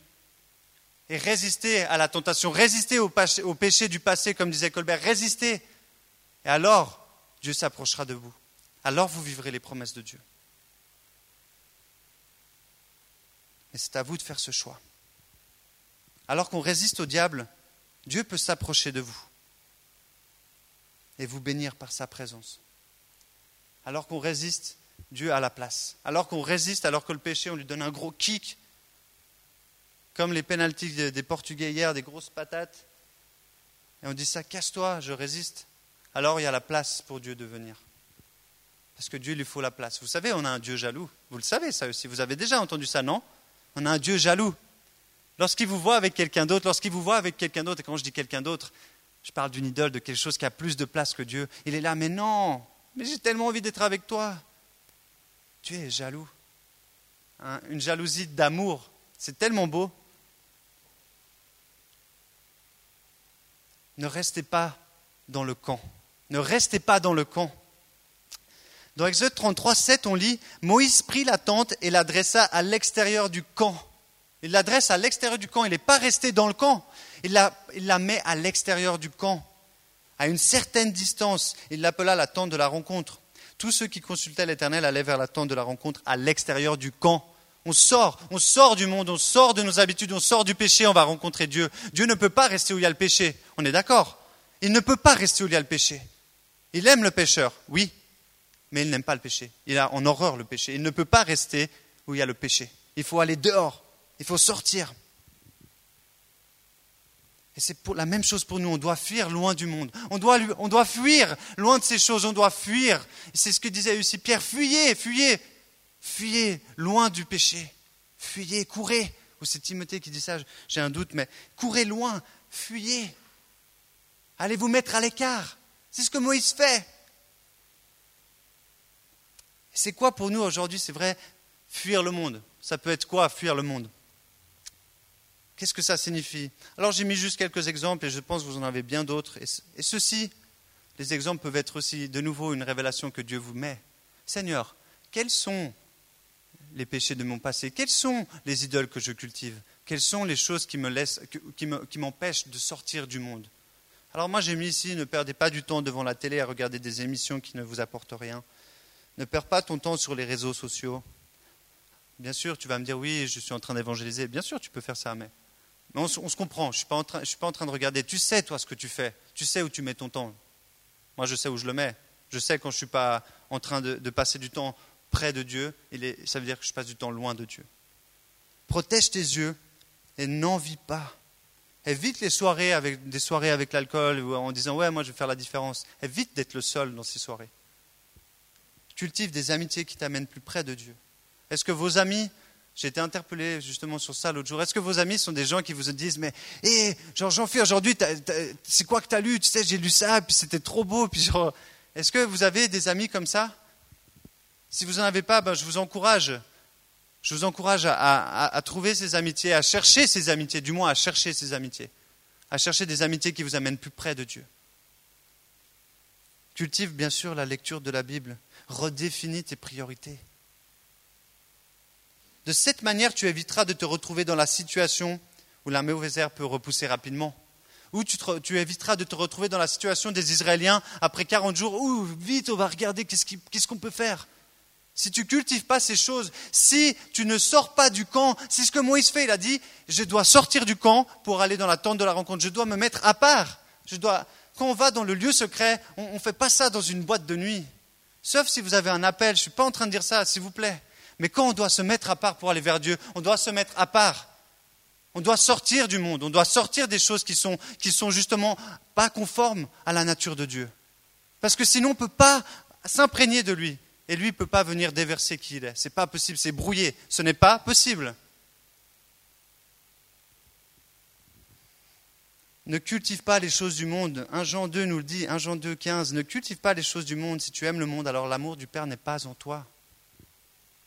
Et résister à la tentation, résister au péché, au péché du passé, comme disait Colbert, résister. Et alors, Dieu s'approchera de vous. Alors vous vivrez les promesses de Dieu. Mais c'est à vous de faire ce choix. Alors qu'on résiste au diable, Dieu peut s'approcher de vous et vous bénir par sa présence. Alors qu'on résiste, Dieu a la place. Alors qu'on résiste, alors que le péché, on lui donne un gros kick, comme les pénalties des Portugais hier, des grosses patates, et on dit ça, casse-toi, je résiste. Alors il y a la place pour Dieu de venir. Parce que Dieu lui faut la place. Vous savez, on a un Dieu jaloux. Vous le savez ça aussi. Vous avez déjà entendu ça, non? On a un Dieu jaloux. Lorsqu'il vous voit avec quelqu'un d'autre, lorsqu'il vous voit avec quelqu'un d'autre, et quand je dis quelqu'un d'autre, je parle d'une idole, de quelque chose qui a plus de place que Dieu. Il est là, mais non, mais j'ai tellement envie d'être avec toi. Tu es jaloux. Hein, une jalousie d'amour. C'est tellement beau. Ne restez pas dans le camp. Ne restez pas dans le camp. Dans Exode 33, 7, on lit Moïse prit la tente et la dressa à l'extérieur du camp. Il l'adresse à l'extérieur du camp. Il n'est pas resté dans le camp. Il la, met à l'extérieur du camp, à une certaine distance. Il l'appela la tente de la rencontre. Tous ceux qui consultaient l'Éternel allaient vers la tente de la rencontre à l'extérieur du camp. On sort, on sort du monde, on sort de nos habitudes, on sort du péché, on va rencontrer Dieu. Dieu ne peut pas rester où il y a le péché. On est d'accord Il ne peut pas rester où il y a le péché. Il aime le pécheur, oui, mais il n'aime pas le péché. Il a en horreur le péché. Il ne peut pas rester où il y a le péché. Il faut aller dehors. Il faut sortir. C'est la même chose pour nous. On doit fuir loin du monde. On doit, on doit fuir loin de ces choses. On doit fuir. C'est ce que disait aussi Pierre. Fuyez, fuyez, fuyez loin du péché. Fuyez, courez. Ou c'est Timothée qui dit ça, j'ai un doute, mais courez loin, fuyez. Allez vous mettre à l'écart. C'est ce que Moïse fait. C'est quoi pour nous aujourd'hui C'est vrai, fuir le monde? Ça peut être quoi, fuir le monde? Qu'est-ce que ça signifie Alors j'ai mis juste quelques exemples et je pense que vous en avez bien d'autres. Et, ceci, les exemples peuvent être aussi de nouveau une révélation que Dieu vous met. Seigneur, quels sont les péchés de mon passé Quelles sont les idoles que je cultive Quelles sont les choses qui m'empêchent de sortir du monde Alors moi j'ai mis ici, ne perdez pas du temps devant la télé à regarder des émissions qui ne vous apportent rien. Ne perds pas ton temps sur les réseaux sociaux. Bien sûr, tu vas me dire oui, je suis en train d'évangéliser. Bien sûr, tu peux faire ça, mais on, se comprend, je ne suis, pas en train de regarder. Tu sais, toi, ce que tu fais. Tu sais où tu mets ton temps. Moi, je sais où je le mets. Je sais quand je ne suis pas en train de, passer du temps près de Dieu, ça veut dire que je passe du temps loin de Dieu. Protège tes yeux et n'envie pas. Évite les soirées avec, des soirées avec l'alcool en disant Ouais, moi je vais faire la différence. Évite d'être le seul dans ces soirées. Cultive des amitiés qui t'amènent plus près de Dieu. Est-ce que vos amis j'ai été interpellé justement sur ça l'autre jour. Est-ce que vos amis sont des gens qui vous disent Mais, hé, genre, j'en fais aujourd'hui, c'est quoi que tu as lu? Tu sais, j'ai lu ça, puis c'était trop beau. Puis genre, est-ce que vous avez des amis comme ça? Si vous n'en avez pas, ben, je vous encourage. Je vous encourage à, à, trouver ces amitiés, à chercher ces amitiés, du moins à chercher ces amitiés, à chercher des amitiés qui vous amènent plus près de Dieu. Cultive bien sûr la lecture de la Bible, redéfinis tes priorités. De cette manière, tu éviteras de te retrouver dans la situation où la mauvaise herbe peut repousser rapidement. Ou tu, éviteras de te retrouver dans la situation des Israéliens après 40 jours. Ouh, vite, on va regarder qu'est-ce qu'on peut faire. Si tu cultives pas ces choses, si tu ne sors pas du camp, c'est ce que Moïse fait. Il a dit Je dois sortir du camp pour aller dans la tente de la rencontre. Je dois me mettre à part. Je dois, quand on va dans le lieu secret, on ne fait pas ça dans une boîte de nuit. Sauf si vous avez un appel. Je ne suis pas en train de dire ça, s'il vous plaît. Mais quand on doit se mettre à part pour aller vers Dieu, on doit se mettre à part. On doit sortir du monde, on doit sortir des choses qui sont, qui sont justement pas conformes à la nature de Dieu. Parce que sinon on ne peut pas s'imprégner de lui. Et lui ne peut pas venir déverser qui il est. Ce n'est pas possible, c'est brouillé. Ce n'est pas possible. Ne cultive pas les choses du monde. 1 Jean 2 nous le dit, 1 Jean 2, 15. Ne cultive pas les choses du monde. Si tu aimes le monde, alors l'amour du Père n'est pas en toi.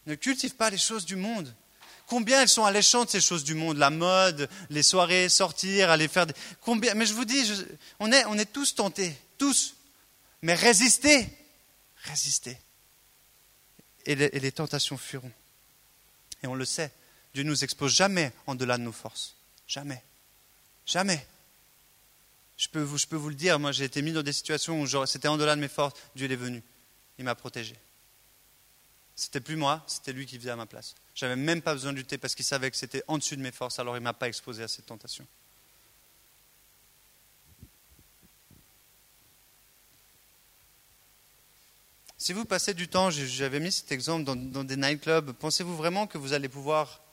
Ne cultive pas les choses du monde. Combien elles sont alléchantes, ces choses du monde, la mode, les soirées, sortir, aller faire des... Combien... Mais je vous dis, on, est, tous tentés, tous. Mais résistez, résistez. Et les, et les tentations fuiront. Et on le sait, Dieu ne nous expose jamais en delà de nos forces. Jamais. Jamais. Je peux, vous, je peux vous le dire, moi j'ai été mis dans des situations où c'était en delà de mes forces. Dieu est venu. Il m'a protégé. C'était plus moi, c'était lui qui faisait à ma place. J'avais même pas besoin de lutter parce qu'il savait que c'était en dessus de mes forces, alors il ne m'a pas exposé à cette tentation. Si vous passez du temps, j'avais mis cet exemple dans, dans des nightclubs, pensez-vous vraiment que vous allez pouvoir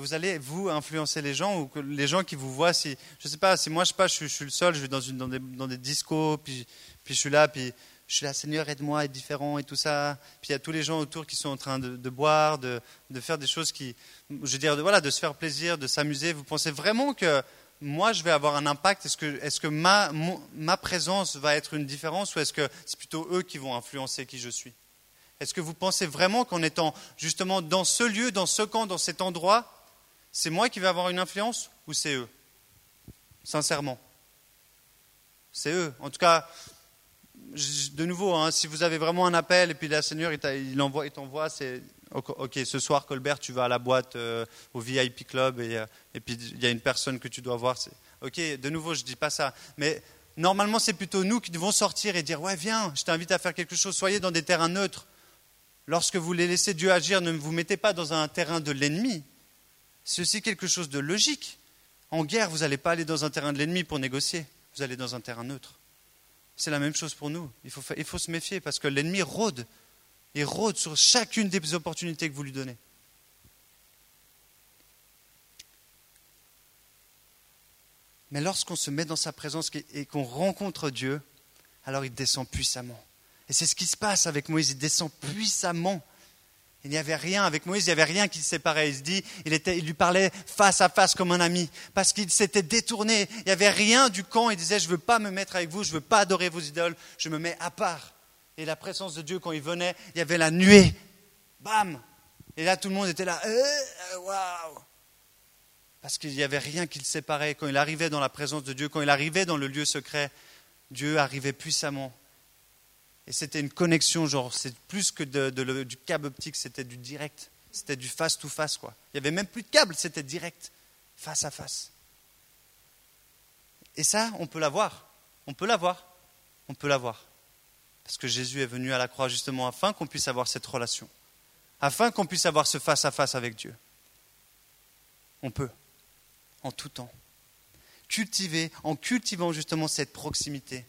vous allez vous influencer les gens ou que les gens qui vous voient, si je sais pas, si moi je sais pas, je, suis le seul, je vais dans, une, dans, des, dans des discos, puis, puis je suis là, puis je suis là, Seigneur, aide-moi, être différent et tout ça. Puis il y a tous les gens autour qui sont en train de, boire, de, de, faire des choses qui, je veux dire, de, voilà, de se faire plaisir, de s'amuser. Vous pensez vraiment que moi je vais avoir un impact? Est-ce que, est-ce que ma, ma présence va être une différence ou est-ce que c'est plutôt eux qui vont influencer qui je suis? Est-ce que vous pensez vraiment qu'en étant justement dans ce lieu, dans ce camp, dans cet endroit, c'est moi qui vais avoir une influence ou c'est eux? Sincèrement. C'est eux. En tout cas, de nouveau, hein, si vous avez vraiment un appel et puis la Seigneur, il, envoie, il t'envoie, c'est ok, ce soir, Colbert, tu vas à la boîte euh, au VIP Club et, euh, et puis il y a une personne que tu dois voir. Ok, de nouveau, je ne dis pas ça. Mais normalement, c'est plutôt nous qui devons sortir et dire Ouais, viens, je t'invite à faire quelque chose. Soyez dans des terrains neutres. Lorsque vous les laissez Dieu agir, ne vous mettez pas dans un terrain de l'ennemi. C'est aussi quelque chose de logique. En guerre, vous n'allez pas aller dans un terrain de l'ennemi pour négocier, vous allez dans un terrain neutre. C'est la même chose pour nous. Il faut, il faut se méfier parce que l'ennemi rôde. Il rôde sur chacune des opportunités que vous lui donnez. Mais lorsqu'on se met dans sa présence et qu'on rencontre Dieu, alors il descend puissamment. Et c'est ce qui se passe avec Moïse, il descend puissamment. Il n'y avait rien avec Moïse, il n'y avait rien qui le séparait. Il se dit, il, lui parlait face à face comme un ami, parce qu'il s'était détourné. Il n'y avait rien du camp. Il disait, je ne veux pas me mettre avec vous, je ne veux pas adorer vos idoles, je me mets à part. Et la présence de Dieu, quand il venait, il y avait la nuée. Bam Et là, tout le monde était là, euh, waouh Parce qu'il n'y avait rien qui le séparait. Quand il arrivait dans la présence de Dieu, quand il arrivait dans le lieu secret, Dieu arrivait puissamment. Et c'était une connexion, genre, c'est plus que du câble optique, c'était du direct. C'était du face-to-face, quoi. Il n'y avait même plus de câble, c'était direct, face à face. Et ça, on peut l'avoir. On peut l'avoir. On peut l'avoir. Parce que Jésus est venu à la croix justement afin qu'on puisse avoir cette relation. Afin qu'on puisse avoir ce face à -face avec Dieu. On peut. En tout temps. Cultiver, en cultivant justement cette proximité,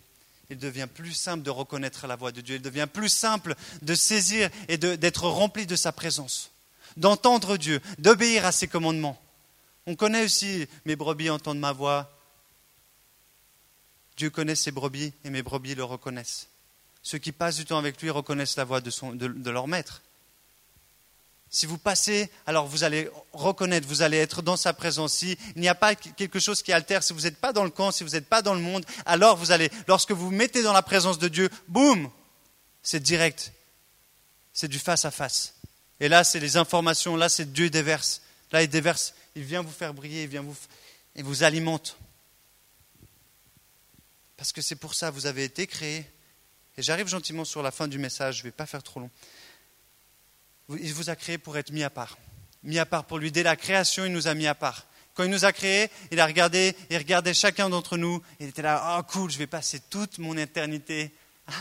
il devient plus simple de reconnaître la voix de Dieu, il devient plus simple de saisir et d'être rempli de sa présence, d'entendre Dieu, d'obéir à ses commandements. On connaît aussi mes brebis entendent ma voix. Dieu connaît ses brebis et mes brebis le reconnaissent. Ceux qui passent du temps avec lui reconnaissent la voix de leur maître. Si vous passez, alors vous allez reconnaître, vous allez être dans sa présence. S'il n'y a pas quelque chose qui altère, si vous n'êtes pas dans le camp, si vous n'êtes pas dans le monde, alors vous allez, lorsque vous vous mettez dans la présence de Dieu, boum, c'est direct. C'est du face à face. Et là, c'est les informations, là, c'est Dieu déverse. Là, il déverse, il vient vous faire briller, il vient vous, et vous alimente. Parce que c'est pour ça, vous avez été créé. Et j'arrive gentiment sur la fin du message, je ne vais pas faire trop long il vous a créé pour être mis à part. Mis à part pour lui. Dès la création, il nous a mis à part. Quand il nous a créés, il a regardé, il regardait chacun d'entre nous. Il était là, oh cool, je vais passer toute mon éternité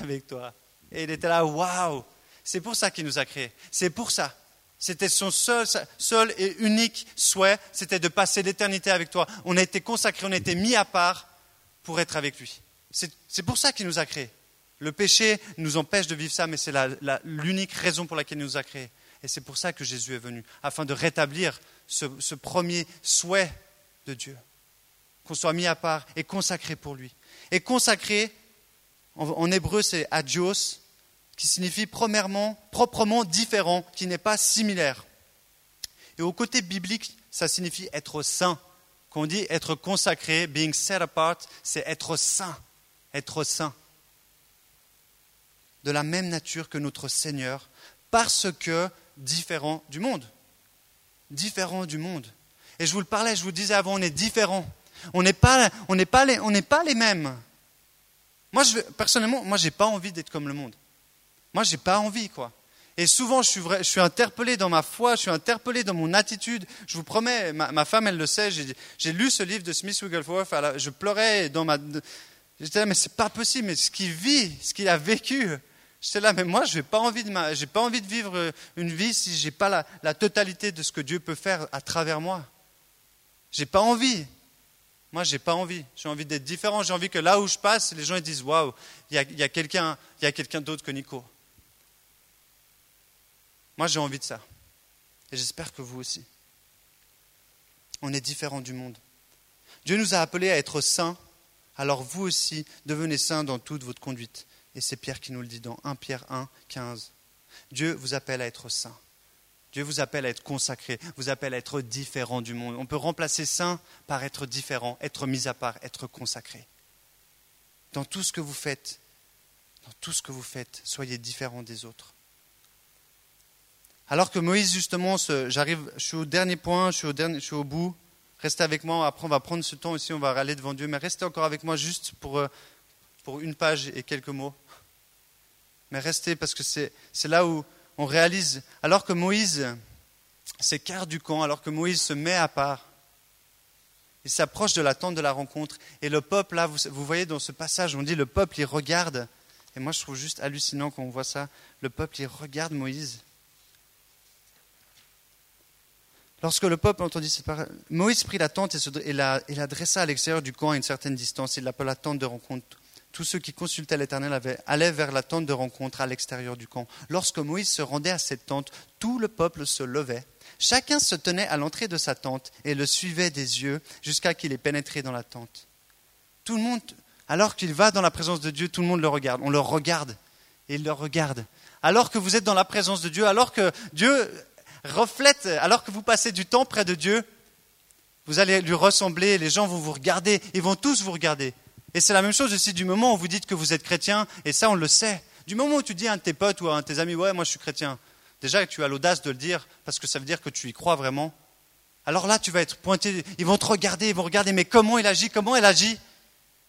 avec toi. Et il était là, waouh. C'est pour ça qu'il nous a créés. C'est pour ça. C'était son seul, seul et unique souhait, c'était de passer l'éternité avec toi. On a été consacrés, on a été mis à part pour être avec lui. C'est pour ça qu'il nous a créés. Le péché nous empêche de vivre ça, mais c'est l'unique raison pour laquelle il nous a créés. Et c'est pour ça que Jésus est venu, afin de rétablir ce, premier souhait de Dieu, qu'on soit mis à part et consacré pour lui. Et consacré, en, hébreu, c'est adios, qui signifie premièrement, proprement différent, qui n'est pas similaire. Et au côté biblique, ça signifie être saint. Quand on dit être consacré, being set apart, c'est être saint, être saint. De la même nature que notre Seigneur, parce que différent du monde. Différent du monde. Et je vous le parlais, je vous disais avant, on est différent. On n'est pas, on n'est pas, les, on n'est pas les mêmes. Moi, je, personnellement, moi, j'ai pas envie d'être comme le monde. Moi, j'ai pas envie, quoi. Et souvent, je suis, je suis interpellé dans ma foi, je suis interpellé dans mon attitude. Je vous promets, ma, femme, elle le sait, j'ai lu ce livre de Smith Wigglesworth, je pleurais dans ma... J'étais là, mais c'est pas possible, mais ce qu'il vit, ce qu'il a vécu, j'étais là, mais moi, je n'ai pas, envie de j'ai pas envie de vivre une vie si je n'ai pas la, totalité de ce que Dieu peut faire à travers moi. J'ai pas envie. Moi, j'ai pas envie. J'ai envie d'être différent. J'ai envie que là où je passe, les gens disent Waouh, il y a, y a quelqu'un d'autre que Nico. Moi, j'ai envie de ça. Et j'espère que vous aussi. On est différent du monde. Dieu nous a appelés à être saints, alors vous aussi, devenez saints dans toute votre conduite. Et c'est Pierre qui nous le dit dans 1 Pierre 1, 15. Dieu vous appelle à être saint. Dieu vous appelle à être consacré, vous appelle à être différent du monde. On peut remplacer saint par être différent, être mis à part, être consacré. Dans tout ce que vous faites, dans tout ce que vous faites, soyez différent des autres. Alors que Moïse, justement, j'arrive, je suis au dernier point, je suis au, dernier, je suis au bout. Restez avec moi, après on va prendre ce temps aussi, on va aller devant Dieu, mais restez encore avec moi juste pour, euh, pour une page et quelques mots. Mais restez parce que c'est là où on réalise, alors que Moïse s'écarte du camp, alors que Moïse se met à part, il s'approche de la tente de la rencontre, et le peuple, là, vous, voyez dans ce passage, on dit le peuple, il regarde, et moi je trouve juste hallucinant quand on voit ça, le peuple, il regarde Moïse. Lorsque le peuple entendit cette parole, Moïse prit la tente et, la, dressa à l'extérieur du camp à une certaine distance. Il l'appela tente de rencontre tous ceux qui consultaient l'Éternel allaient vers la tente de rencontre à l'extérieur du camp. Lorsque Moïse se rendait à cette tente, tout le peuple se levait. Chacun se tenait à l'entrée de sa tente et le suivait des yeux jusqu'à qu'il ait pénétré dans la tente. Tout le monde, alors qu'il va dans la présence de Dieu, tout le monde le regarde. On le regarde et il le regarde. Alors que vous êtes dans la présence de Dieu, alors que Dieu reflète, alors que vous passez du temps près de Dieu, vous allez lui ressembler, les gens vont vous regarder, ils vont tous vous regarder. Et c'est la même chose aussi du moment où vous dites que vous êtes chrétien, et ça on le sait. Du moment où tu dis à un de tes potes ou à un de tes amis, ouais, moi je suis chrétien, déjà tu as l'audace de le dire, parce que ça veut dire que tu y crois vraiment. Alors là, tu vas être pointé, ils vont te regarder, ils vont regarder, mais comment il agit, comment elle agit?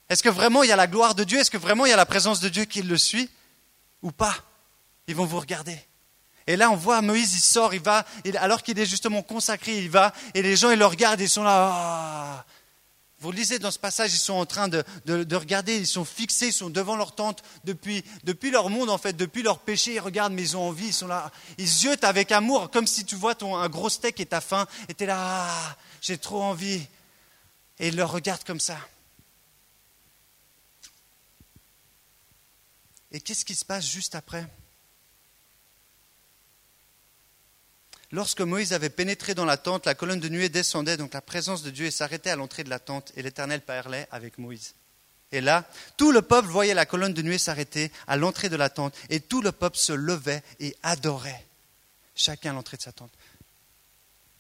Est-ce que vraiment il y a la gloire de Dieu? Est-ce que vraiment il y a la présence de Dieu qui le suit? Ou pas? Ils vont vous regarder. Et là, on voit Moïse, il sort, il va, alors qu'il est justement consacré, il va, et les gens, ils le regardent, ils sont là, ah, vous lisez dans ce passage, ils sont en train de, regarder, ils sont fixés, ils sont devant leur tente depuis, leur monde, en fait, depuis leur péché. Ils regardent, mais ils ont envie, ils sont là. Ils ziotent avec amour, comme si tu vois ton, un gros steak et t'as faim, et tu es là, ah, j'ai trop envie. Et ils le regardent comme ça. Et qu'est-ce qui se passe juste après? Lorsque Moïse avait pénétré dans la tente, la colonne de nuée descendait, donc la présence de Dieu, s'arrêtait à l'entrée de la tente, et l'Éternel parlait avec Moïse. Et là, tout le peuple voyait la colonne de nuée s'arrêter à l'entrée de la tente, et tout le peuple se levait et adorait, chacun à l'entrée de sa tente.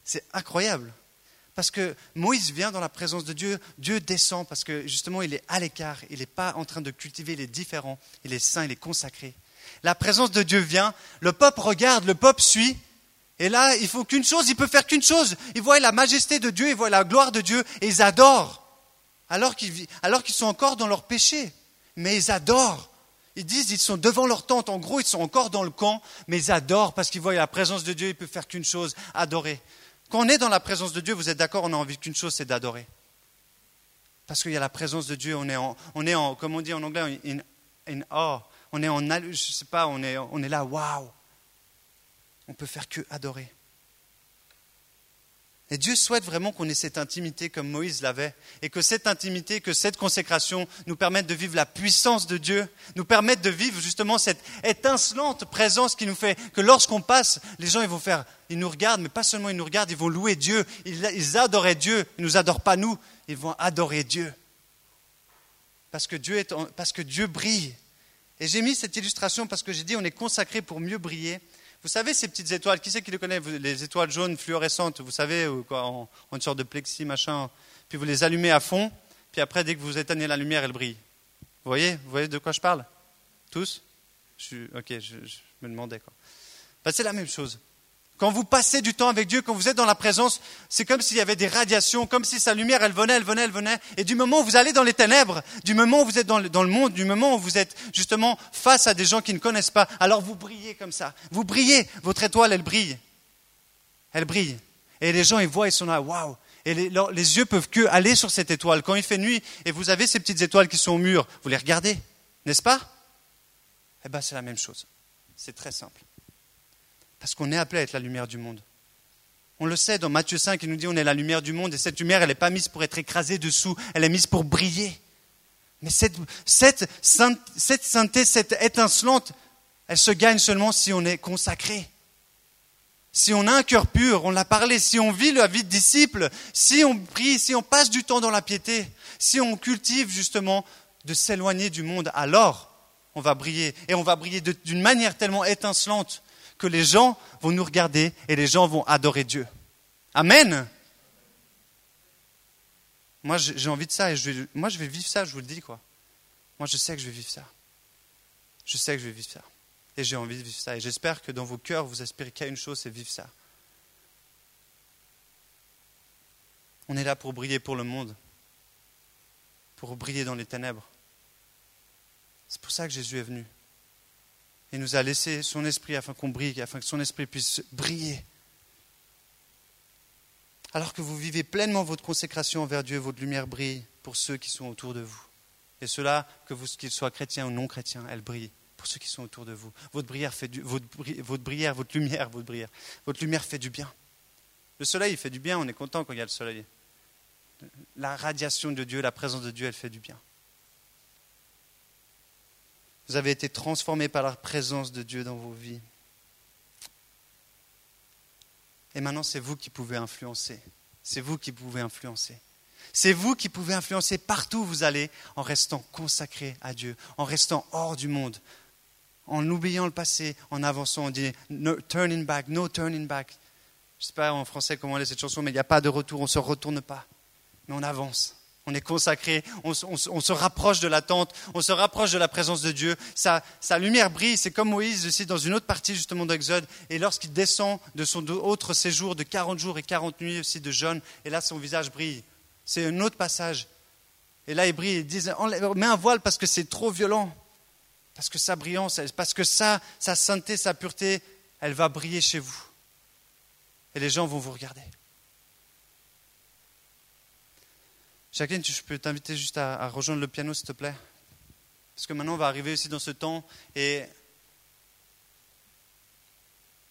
C'est incroyable, parce que Moïse vient dans la présence de Dieu, Dieu descend, parce que justement il est à l'écart, il n'est pas en train de cultiver les différents, il est saint, il est consacré. La présence de Dieu vient, le peuple regarde, le peuple suit, et là, il faut qu'une chose, il peut faire qu'une chose. Ils voient la majesté de Dieu, ils voient la gloire de Dieu, et ils adorent. Alors qu'ils, alors sont encore dans leur péché. Mais ils adorent. Ils disent, ils sont devant leur tente. En gros, ils sont encore dans le camp, mais ils adorent parce qu'ils voient la présence de Dieu, ils peuvent faire qu'une chose, adorer. Quand on est dans la présence de Dieu, vous êtes d'accord, on a envie qu'une chose, c'est d'adorer. Parce qu'il y a la présence de Dieu, on est en, on est en comme on dit en anglais, in, in awe. On est en, je sais pas, on est, on est là, waouh on peut faire que adorer. Et Dieu souhaite vraiment qu'on ait cette intimité comme Moïse l'avait, et que cette intimité, que cette consécration nous permette de vivre la puissance de Dieu, nous permette de vivre justement cette étincelante présence qui nous fait que lorsqu'on passe, les gens ils vont faire, ils nous regardent, mais pas seulement ils nous regardent, ils vont louer Dieu, ils, adoraient Dieu, ils nous adorent pas nous, ils vont adorer Dieu. Parce que Dieu brille. Et j'ai mis cette illustration parce que j'ai dit on est consacré pour mieux briller. Vous savez ces petites étoiles, qui c'est qui les connaît Les étoiles jaunes fluorescentes, vous savez, en, une sorte de plexi, machin. Puis vous les allumez à fond, puis après, dès que vous éteignez la lumière, elles brillent. Vous voyez Vous voyez de quoi je parle? Tous? Je, Ok, je, me demandais. Ben, c'est la même chose. Quand vous passez du temps avec Dieu, quand vous êtes dans la présence, c'est comme s'il y avait des radiations, comme si sa lumière, elle venait, elle venait, elle venait. Et du moment où vous allez dans les ténèbres, du moment où vous êtes dans le, monde, du moment où vous êtes justement face à des gens qui ne connaissent pas, alors vous brillez comme ça. Vous brillez. Votre étoile, elle brille. Elle brille. Et les gens, ils voient, ils sont là, waouh. Et les, les, yeux peuvent que aller sur cette étoile. Quand il fait nuit et vous avez ces petites étoiles qui sont au mur, vous les regardez, n'est-ce pas? Eh bien, c'est la même chose. C'est très simple. Parce qu'on est appelé à être la lumière du monde. On le sait, dans Matthieu 5, il nous dit on est la lumière du monde, et cette lumière, elle n'est pas mise pour être écrasée dessous, elle est mise pour briller. Mais cette, cette, cette sainteté, cette étincelante, elle se gagne seulement si on est consacré. Si on a un cœur pur, on l'a parlé, si on vit la vie de disciple, si on prie, si on passe du temps dans la piété, si on cultive justement de s'éloigner du monde, alors on va briller. Et on va briller d'une manière tellement étincelante que les gens vont nous regarder et les gens vont adorer Dieu. Amen. Moi, j'ai envie de ça et je moi, je vais vivre ça, je vous le dis, quoi. Moi, je sais que je vais vivre ça. Je sais que je vais vivre ça. Et j'ai envie de vivre ça. Et j'espère que dans vos cœurs, vous aspirez qu'à une chose, c'est vivre ça. On est là pour briller pour le monde, pour briller dans les ténèbres. C'est pour ça que Jésus est venu et nous a laissé son esprit afin qu'on brille, afin que son esprit puisse briller. Alors que vous vivez pleinement votre consécration envers Dieu, votre lumière brille pour ceux qui sont autour de vous. Et cela, que vous, qu'ils soient chrétiens ou non chrétiens, elle brille pour ceux qui sont autour de vous. Votre brillère fait du, votre, votre votre lumière, votre brillère, votre lumière fait du bien. Le soleil, il fait du bien, on est content quand il y a le soleil. La radiation de Dieu, la présence de Dieu, elle fait du bien. Vous avez été transformés par la présence de Dieu dans vos vies. Et maintenant, c'est vous qui pouvez influencer. C'est vous qui pouvez influencer. C'est vous qui pouvez influencer partout où vous allez en restant consacré à Dieu, en restant hors du monde, en oubliant le passé, en avançant. On dit no turning back, no turning back. Je ne sais pas en français comment elle est cette chanson, mais il n'y a pas de retour, on ne se retourne pas, mais on avance. On est consacré, on, se rapproche de la tente, on se rapproche de la présence de Dieu. Sa, lumière brille, c'est comme Moïse aussi dans une autre partie justement d'Exode. Et lorsqu'il descend de son autre séjour de 40 jours et 40 nuits aussi de jeûne, et là son visage brille. C'est un autre passage. Et là il brille, il dit, mets un voile parce que c'est trop violent. Parce que sa brillance, parce que sa, sa sainteté, sa pureté, elle va briller chez vous. Et les gens vont vous regarder. Jacqueline, je peux t'inviter juste à, rejoindre le piano, s'il te plaît? Parce que maintenant, on va arriver aussi dans ce temps. Et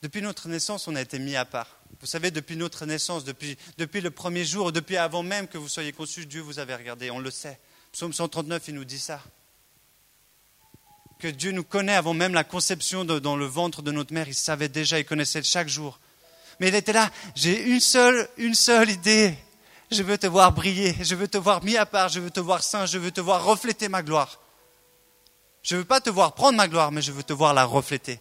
depuis notre naissance, on a été mis à part. Vous savez, depuis notre naissance, depuis, depuis le premier jour, depuis avant même que vous soyez conçus, Dieu vous avait regardé. On le sait. Psaume 139, il nous dit ça. Que Dieu nous connaît avant même la conception dans le ventre de notre mère. Il savait déjà, il connaissait chaque jour. Mais il était là. J'ai une seule, une seule idée je veux te voir briller, je veux te voir mis à part, je veux te voir saint, je veux te voir refléter ma gloire. Je ne veux pas te voir prendre ma gloire, mais je veux te voir la refléter.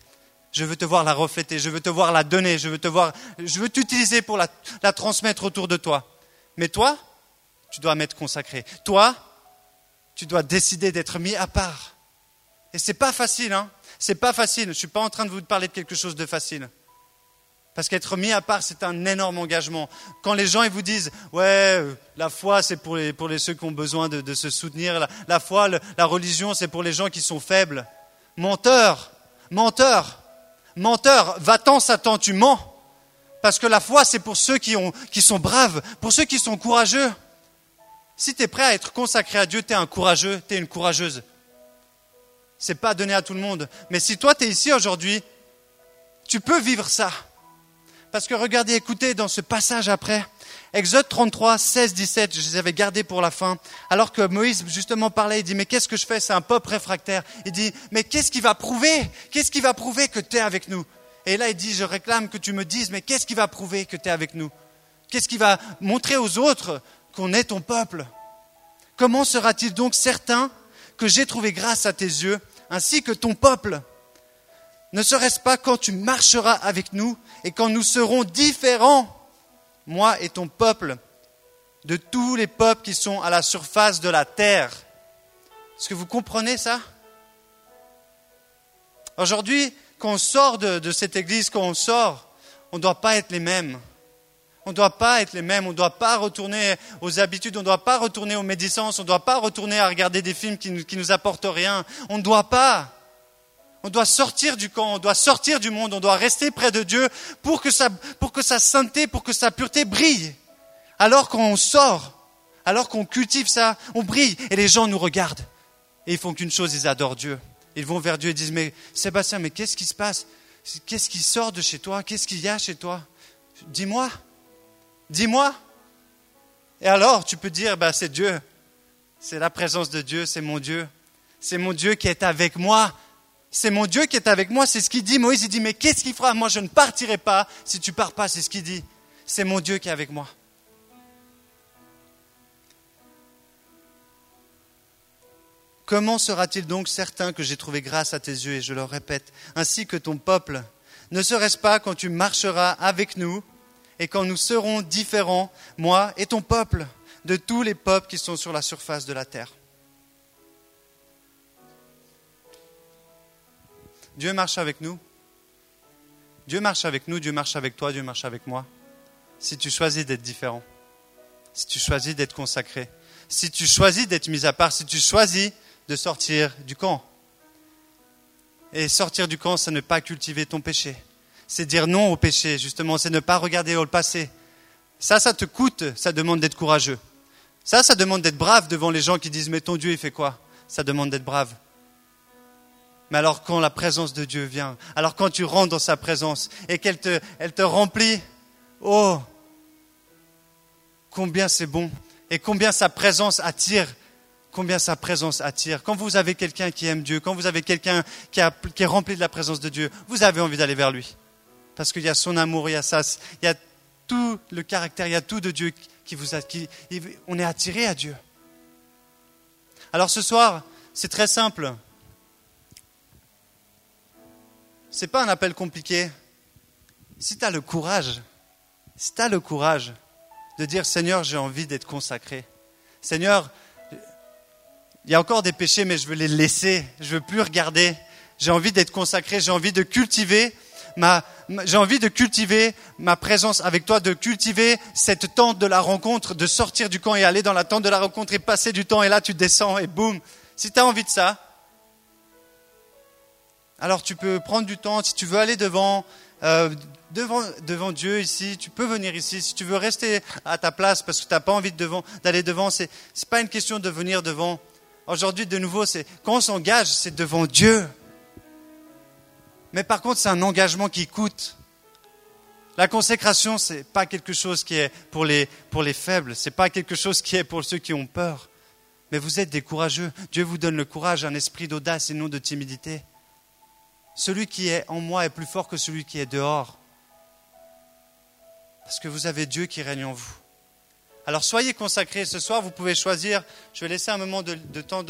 Je veux te voir la refléter, je veux te voir la donner, je veux te voir, je veux t'utiliser pour la, transmettre autour de toi. Mais toi, tu dois m'être consacré. Toi, tu dois décider d'être mis à part. Et c'est pas facile, hein. C'est pas facile. Je suis pas en train de vous parler de quelque chose de facile. Parce qu'être mis à part, c'est un énorme engagement. Quand les gens ils vous disent, ouais, la foi, c'est pour, les, pour les, ceux qui ont besoin de, se soutenir, la, foi, la religion, c'est pour les gens qui sont faibles. Menteur, menteur, menteur, va-t'en Satan, tu mens. Parce que la foi, c'est pour ceux qui, ont, qui sont braves, pour ceux qui sont courageux. Si tu es prêt à être consacré à Dieu, tu es un courageux, tu es une courageuse. C'est pas donné à tout le monde. Mais si toi, tu es ici aujourd'hui, tu peux vivre ça. Parce que regardez, écoutez, dans ce passage après, Exode 33, 16, 17, je les avais gardés pour la fin. Alors que Moïse justement parlait, il dit, mais qu'est-ce que je fais? C'est un peuple réfractaire. Il dit, mais qu'est-ce qui va prouver? Qu'est-ce qui va prouver que tu es avec nous? Et là, il dit, je réclame que tu me dises, mais qu'est-ce qui va prouver que tu es avec nous? Qu'est-ce qui va montrer aux autres qu'on est ton peuple? Comment sera-t-il donc certain que j'ai trouvé grâce à tes yeux, ainsi que ton peuple? Ne serait-ce pas quand tu marcheras avec nous et quand nous serons différents moi et ton peuple, de tous les peuples qui sont à la surface de la terre? Est-ce que vous comprenez ça? Aujourd'hui, quand on sort de, cette église, quand on sort, on ne doit pas être les mêmes. On ne doit pas être les mêmes, on ne doit pas retourner aux habitudes, on ne doit pas retourner aux médisances, on ne doit pas retourner à regarder des films qui ne nous, nous apportent rien. On ne doit pas. On doit sortir du camp, on doit sortir du monde, on doit rester près de Dieu pour que sa, pour sainteté, pour que sa pureté brille. Alors qu'on sort, alors qu'on cultive ça, on brille et les gens nous regardent. Et ils font qu'une chose, ils adorent Dieu. Ils vont vers Dieu et disent, mais Sébastien, mais qu'est-ce qui se passe? Qu'est-ce qui sort de chez toi? Qu'est-ce qu'il y a chez toi? Dis-moi. Dis-moi. Et alors, tu peux dire, bah, c'est Dieu. C'est la présence de Dieu, c'est mon Dieu. C'est mon Dieu qui est avec moi c'est mon Dieu qui est avec moi, c'est ce qu'il dit. Moïse, dit, mais qu'est-ce qu'il fera? Moi, je ne partirai pas si tu pars pas, c'est ce qu'il dit. C'est mon Dieu qui est avec moi. Comment sera-t-il donc certain que j'ai trouvé grâce à tes yeux, et je le répète, ainsi que ton peuple Ne serait-ce pas quand tu marcheras avec nous et quand nous serons différents, moi et ton peuple, de tous les peuples qui sont sur la surface de la terre? Dieu marche avec nous. Dieu marche avec nous, Dieu marche avec toi, Dieu marche avec moi. Si tu choisis d'être différent, si tu choisis d'être consacré, si tu choisis d'être mis à part, si tu choisis de sortir du camp. Et sortir du camp, c'est ne pas cultiver ton péché. C'est dire non au péché, justement, c'est ne pas regarder au passé. Ça, ça te coûte, ça demande d'être courageux. Ça, ça demande d'être brave devant les gens qui disent Mais ton Dieu, il fait quoi? Ça demande d'être brave. Mais alors quand la présence de Dieu vient, alors quand tu rentres dans sa présence et qu'elle te, elle te remplit, oh, combien c'est bon et combien sa présence attire, combien sa présence attire. Quand vous avez quelqu'un qui aime Dieu, quand vous avez quelqu'un qui, est rempli de la présence de Dieu, vous avez envie d'aller vers lui. Parce qu'il y a son amour, il y a ça, il y a tout le caractère, il y a tout de Dieu qui vous a, qui, on est attiré à Dieu. Alors ce soir, c'est très simple n'est pas un appel compliqué. Si tu as le courage, si tu as le courage de dire Seigneur, j'ai envie d'être consacré. Seigneur, il y a encore des péchés, mais je veux les laisser. Je veux plus regarder. J'ai envie d'être consacré. J'ai envie de cultiver ma, j'ai envie de cultiver ma présence avec toi, de cultiver cette tente de la rencontre, de sortir du camp et aller dans la tente de la rencontre et passer du temps. Et là, tu descends et boum. Si tu as envie de ça, alors tu peux prendre du temps, si tu veux aller devant, euh, devant, devant Dieu ici, tu peux venir ici. Si tu veux rester à ta place parce que tu n'as pas envie d'aller devant, ce n'est pas une question de venir devant. Aujourd'hui, de nouveau, c'est quand on s'engage, c'est devant Dieu. Mais par contre, c'est un engagement qui coûte. La consécration, ce n'est pas quelque chose qui est pour les, pour les faibles, ce n'est pas quelque chose qui est pour ceux qui ont peur. Mais vous êtes des courageux. Dieu vous donne le courage, un esprit d'audace et non de timidité celui qui est en moi est plus fort que celui qui est dehors. Parce que vous avez Dieu qui règne en vous. Alors soyez consacrés. Ce soir, vous pouvez choisir. Je vais laisser un moment de, temps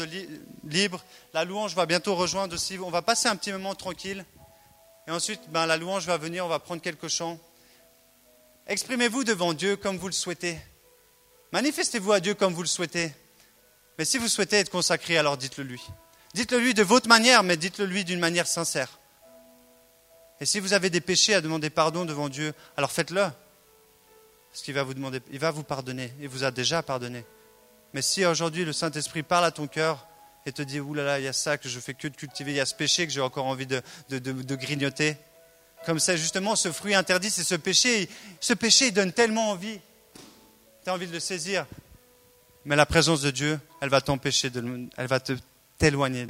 libre. La louange va bientôt rejoindre aussi. On va passer un petit moment tranquille. Et ensuite, ben, la louange va venir. On va prendre quelques chants. Exprimez-vous devant Dieu comme vous le souhaitez. Manifestez-vous à Dieu comme vous le souhaitez. Mais si vous souhaitez être consacré, alors dites-le lui. Dites-le lui de votre manière, mais dites-le lui d'une manière sincère. Et si vous avez des péchés à demander pardon devant Dieu, alors faites-le. Parce qu'il va vous demander, il va vous pardonner. Il vous a déjà pardonné. Mais si aujourd'hui le Saint-Esprit parle à ton cœur et te dit, oulala, il y a ça que je fais que de cultiver, il y a ce péché que j'ai encore envie de, grignoter. Comme c'est justement ce fruit interdit, c'est ce péché. Ce péché, il donne tellement envie. Tu as envie de le saisir. Mais la présence de Dieu, elle va t'empêcher, de, elle va t'éloigner